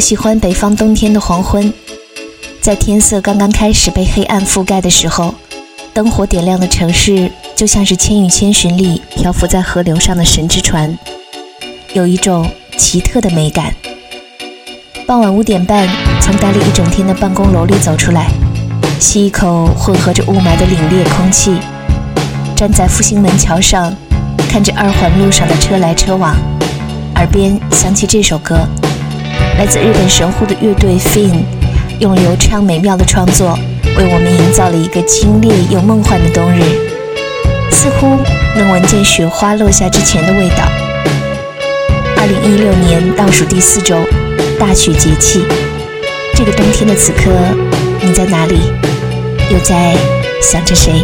喜欢北方冬天的黄昏，在天色刚刚开始被黑暗覆盖的时候，灯火点亮的城市就像是《千与千寻》里漂浮在河流上的神之船，有一种奇特的美感。傍晚五点半，从待了一整天的办公楼里走出来，吸一口混合着雾霾的凛冽空气，站在复兴门桥上，看着二环路上的车来车往，耳边响起这首歌。来自日本神户的乐队 Fin，用流畅美妙的创作，为我们营造了一个清冽又梦幻的冬日，似乎能闻见雪花落下之前的味道。二零一六年倒数第四周，大雪节气，这个冬天的此刻，你在哪里？又在想着谁？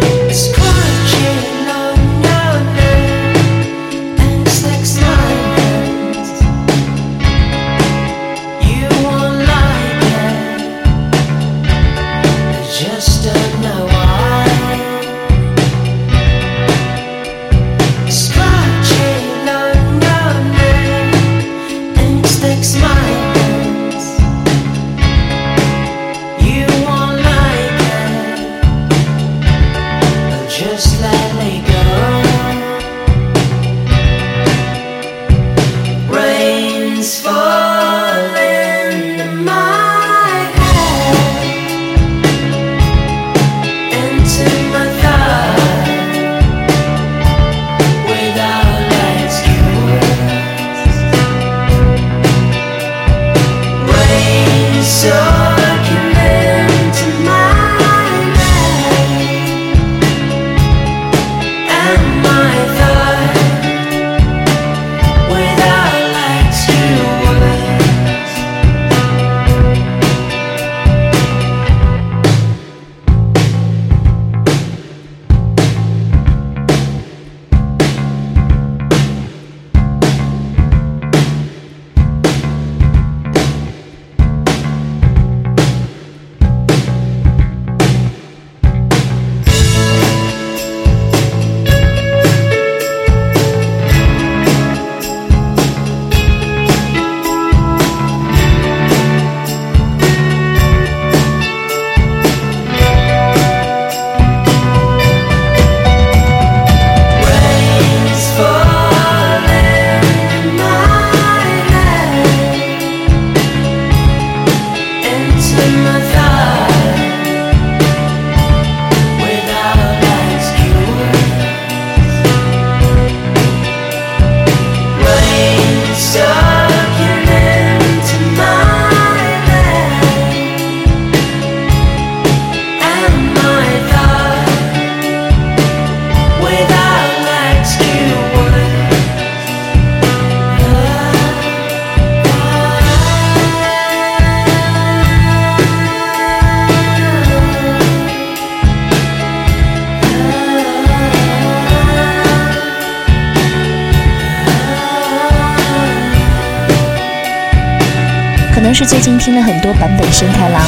能是最近听了很多版本生太郎，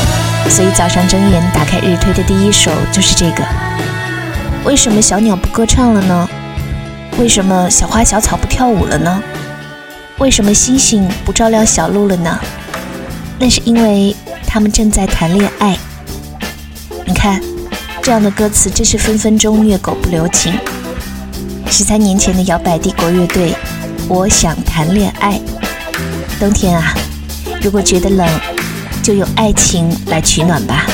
所以早上睁眼打开日推的第一首就是这个。为什么小鸟不歌唱了呢？为什么小花小草不跳舞了呢？为什么星星不照亮小路了呢？那是因为他们正在谈恋爱。你看，这样的歌词真是分分钟虐狗不留情。十三年前的摇摆帝国乐队，我想谈恋爱。冬天啊。如果觉得冷，就用爱情来取暖吧。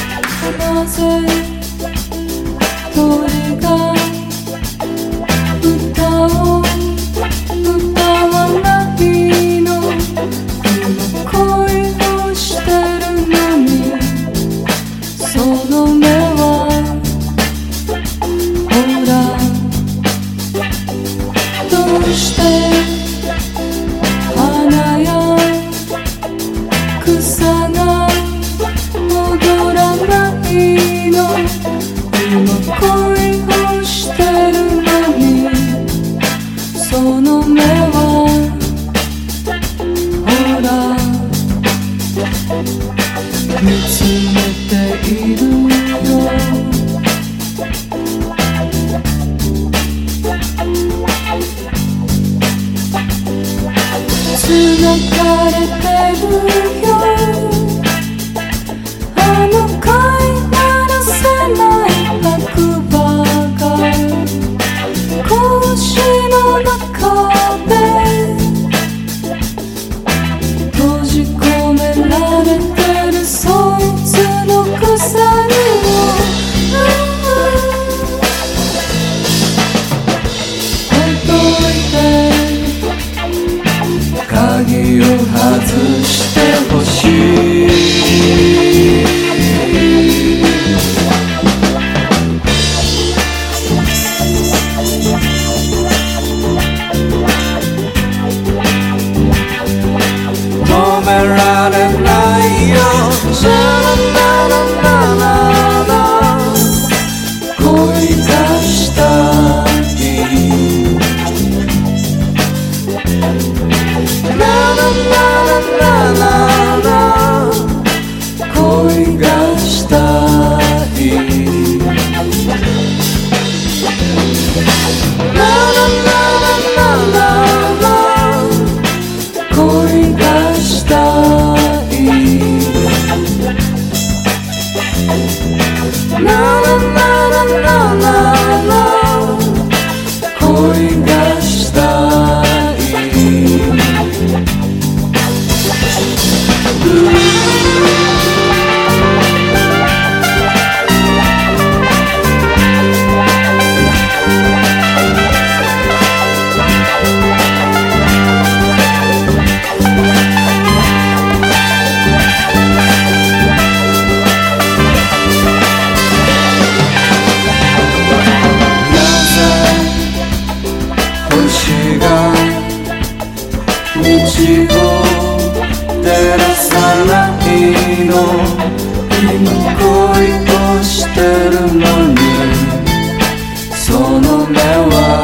我。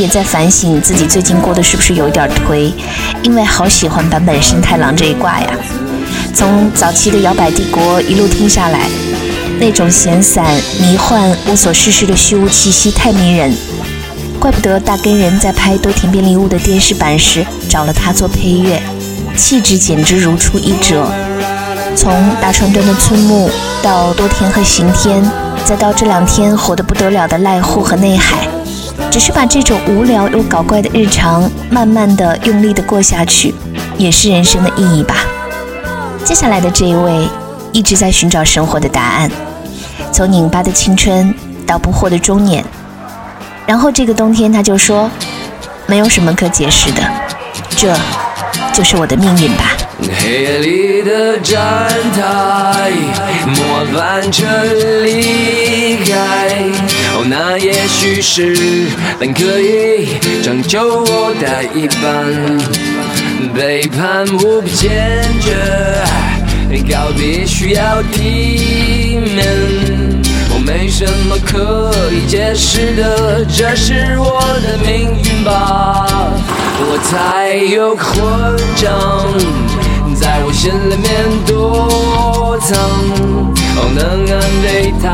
也在反省自己最近过得是不是有一点颓，因为好喜欢坂本慎太郎这一挂呀。从早期的摇摆帝国一路听下来，那种闲散、迷幻、无所事事的虚无气息太迷人，怪不得大根人在拍《多田便利屋》的电视版时找了他做配乐，气质简直如出一辙。从大川端的村木到多田和刑天，再到这两天火得不得了的濑户和内海。只是把这种无聊又搞怪的日常，慢慢的、用力的过下去，也是人生的意义吧。接下来的这一位，一直在寻找生活的答案，从拧巴的青春到不惑的中年，然后这个冬天他就说，没有什么可解释的，这就是我的命运吧。黑夜里的站台，末班车离开。哦，那也许是本可以拯救我的一半。背叛无比坚决，告别需要体面。我没什么可以解释的，这是我的命运吧。我太有混账。在我心里面躲藏，哦能安慰他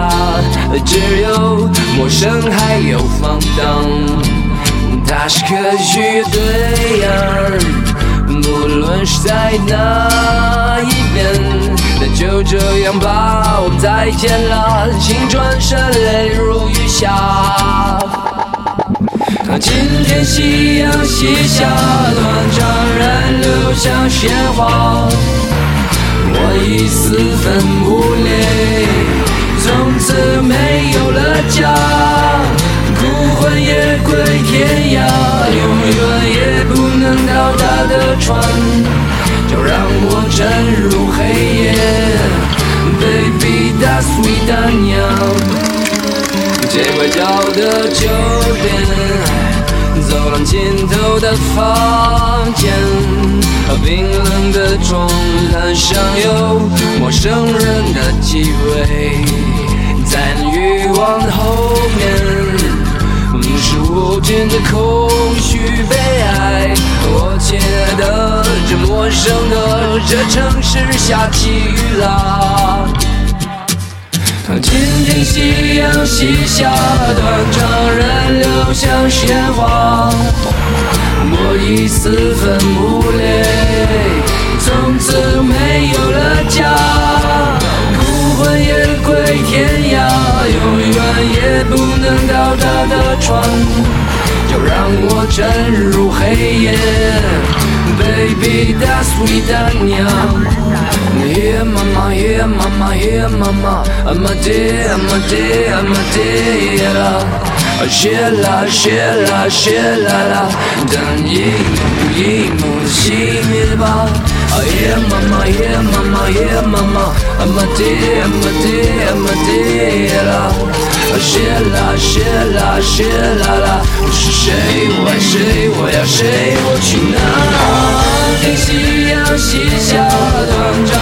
只有陌生还有放荡。他是可取的对象，不论是在哪一边，那就这样吧，我们再见了，请转身泪如雨下。夕阳西下，断肠人流向鲜花。我已四分五裂，从此没有了家，孤魂野归天涯，永远也不能到达的船，就让我沉入黑夜，Baby that's sweet 大娘。街拐角的酒店，走廊尽头的房间，冰冷的床单上有陌生人的气味，在欲望的后面，是无尽的空虚悲哀。我亲爱的，这陌生的这城市下起雨啦。今天夕阳西下，断肠人流向鲜花。我已四分五裂，从此没有了家，孤魂野归天涯，永远也不能到达的船，就让我沉入黑夜 baby, that's we done, yeah. Mama, here, mama, here, mama. I'm a dear, I'm a dear, I'm a dear, yeah. Shela, shela, shela, la. Dan yi, yi, mo, si, mi, ba. Oh yeah mama, yeah, mama, yeah, mama. I'm a day, I'm a day, I'm a day, yeah. 谢啦谢啦谢啦啦，我是谁？我爱谁？我要谁？我去哪？听夕阳西下，断肠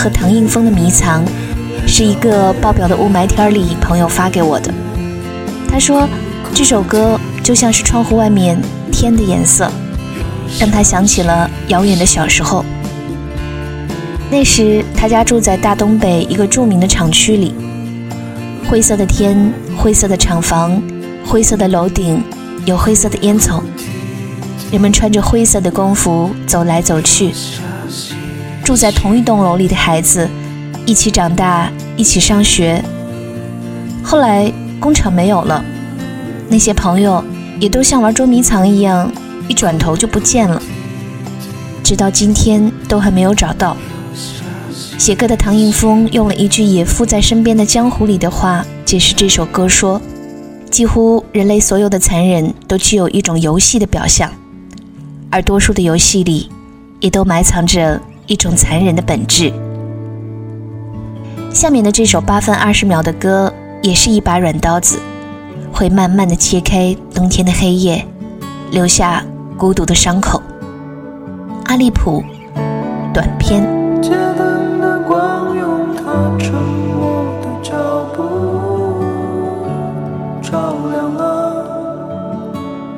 和唐映枫的《迷藏》，是一个爆表的雾霾天里朋友发给我的。他说这首歌就像是窗户外面天的颜色，让他想起了遥远的小时候。那时他家住在大东北一个著名的厂区里，灰色的天，灰色的厂房，灰色的楼顶，有灰色的烟囱。人们穿着灰色的工服走来走去，住在同一栋楼里的孩子一起长大，一起上学。后来工厂没有了，那些朋友也都像玩捉迷藏一样，一转头就不见了，直到今天都还没有找到。写歌的唐映枫用了一句野附在身边的江湖里的话解释这首歌，说：“几乎人类所有的残忍都具有一种游戏的表象。”而多数的游戏里，也都埋藏着一种残忍的本质。下面的这首八分二十秒的歌，也是一把软刀子，会慢慢的切开冬天的黑夜，留下孤独的伤口。阿利普，短篇。照亮了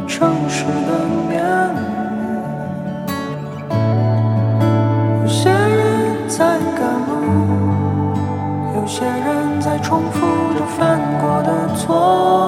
城市的。有些人在重复着犯过的错。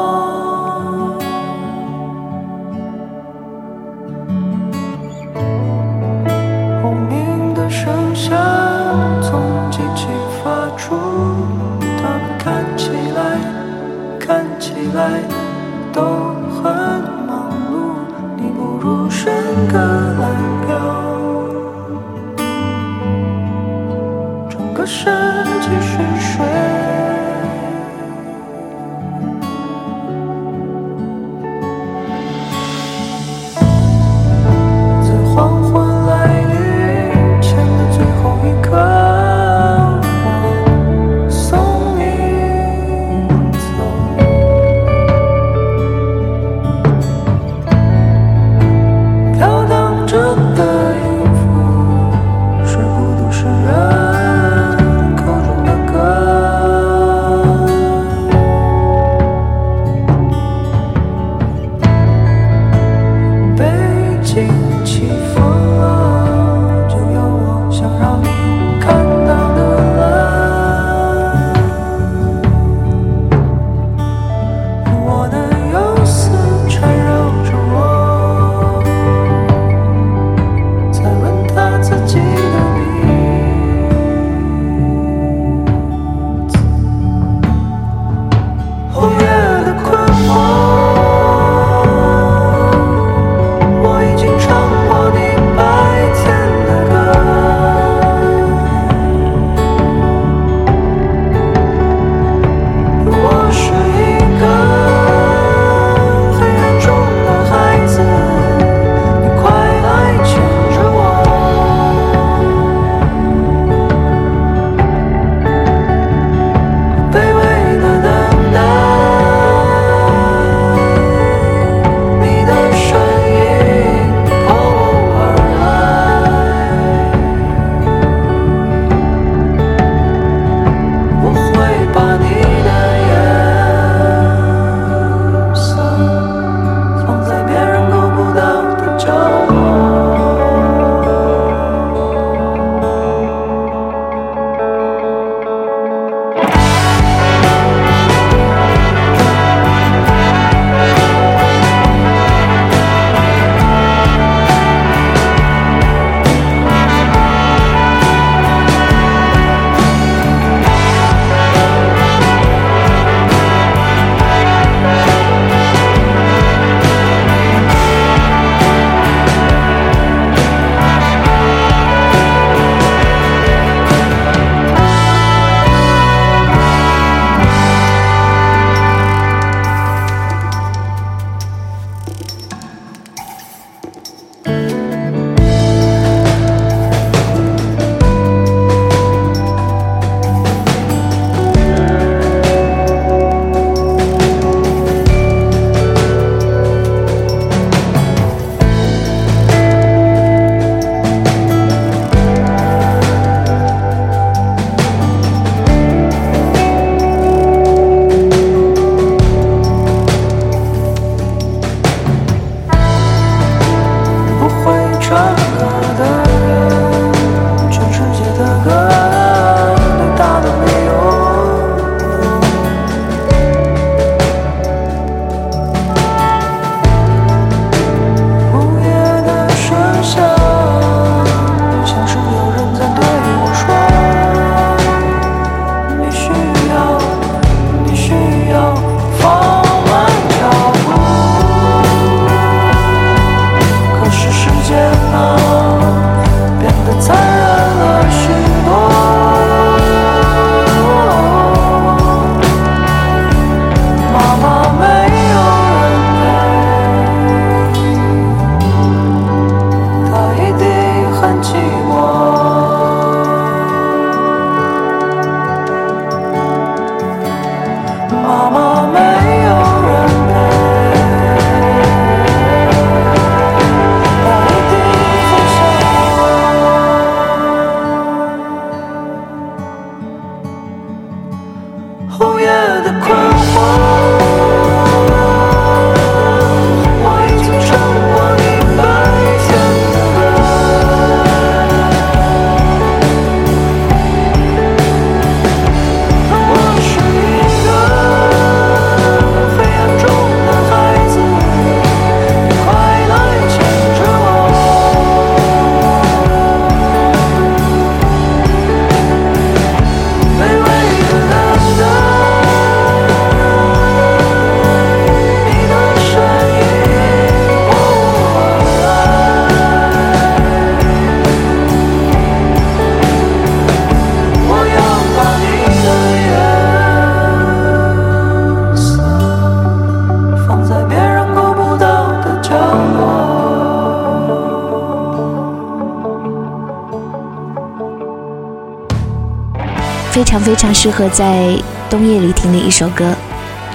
非常非常适合在冬夜里听的一首歌，《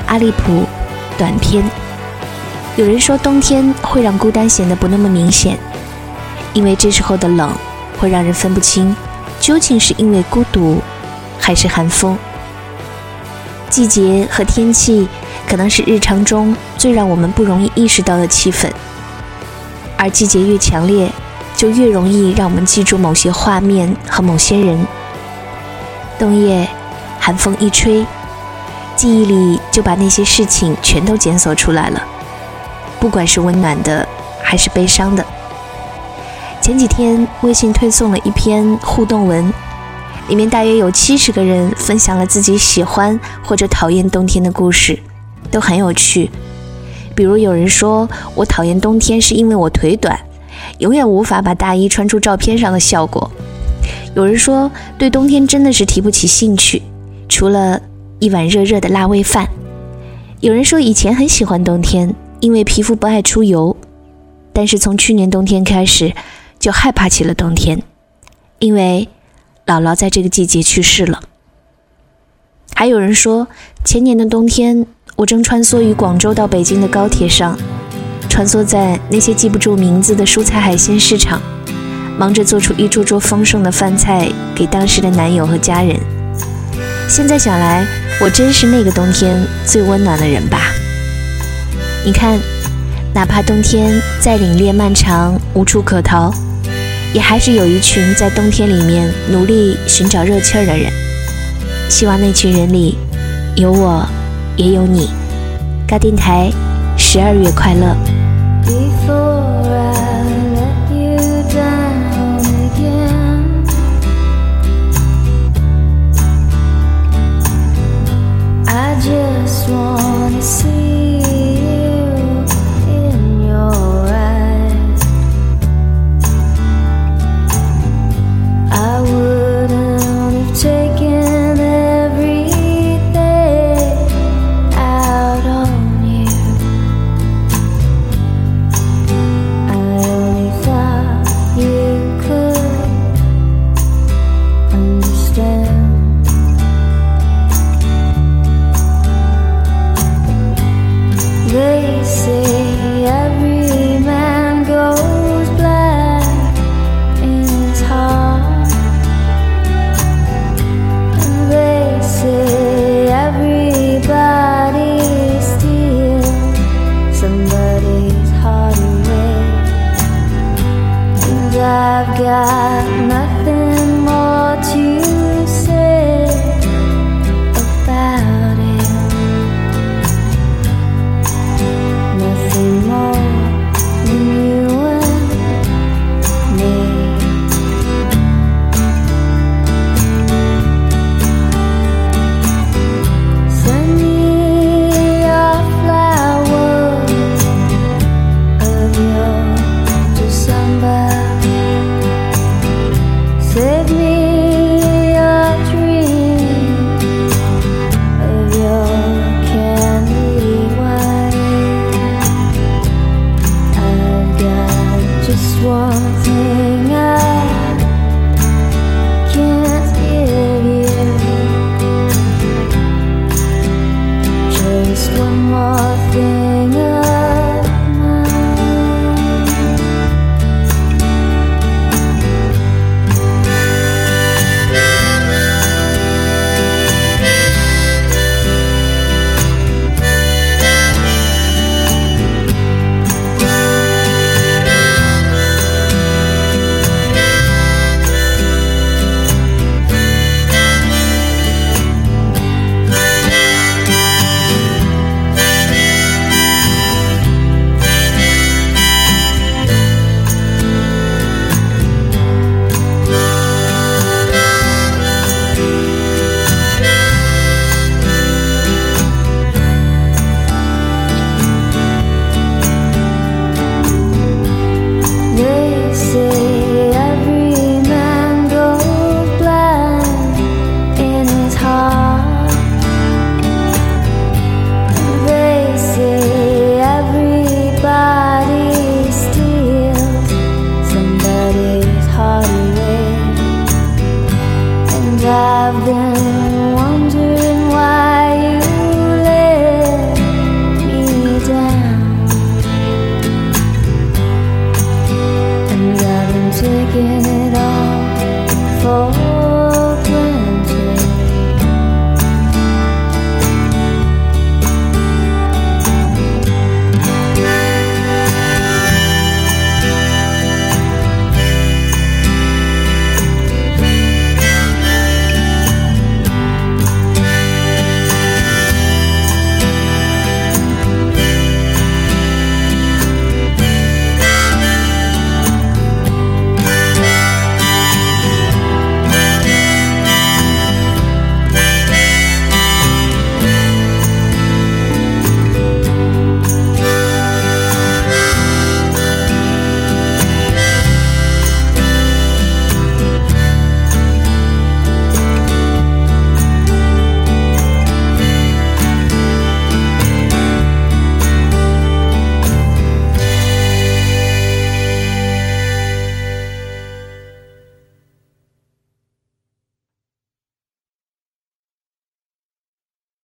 阿利普短篇》。有人说冬天会让孤单显得不那么明显，因为这时候的冷会让人分不清究竟是因为孤独还是寒风。季节和天气可能是日常中最让我们不容易意识到的气氛，而季节越强烈，就越容易让我们记住某些画面和某些人。冬夜，寒风一吹，记忆里就把那些事情全都检索出来了。不管是温暖的还是悲伤的。前几天微信推送了一篇互动文，里面大约有七十个人分享了自己喜欢或者讨厌冬天的故事，都很有趣。比如有人说我讨厌冬天是因为我腿短，永远无法把大衣穿出照片上的效果。有人说对冬天真的是提不起兴趣，除了一碗热热的辣味饭。有人说以前很喜欢冬天。因为皮肤不爱出油，但是从去年冬天开始，就害怕起了冬天，因为姥姥在这个季节去世了。还有人说，前年的冬天，我正穿梭于广州到北京的高铁上，穿梭在那些记不住名字的蔬菜海鲜市场，忙着做出一桌桌丰盛的饭菜给当时的男友和家人。现在想来，我真是那个冬天最温暖的人吧。你看，哪怕冬天再凛冽漫长、无处可逃，也还是有一群在冬天里面努力寻找热气儿的人。希望那群人里有我，也有你。嘎电台，十二月快乐。wanna see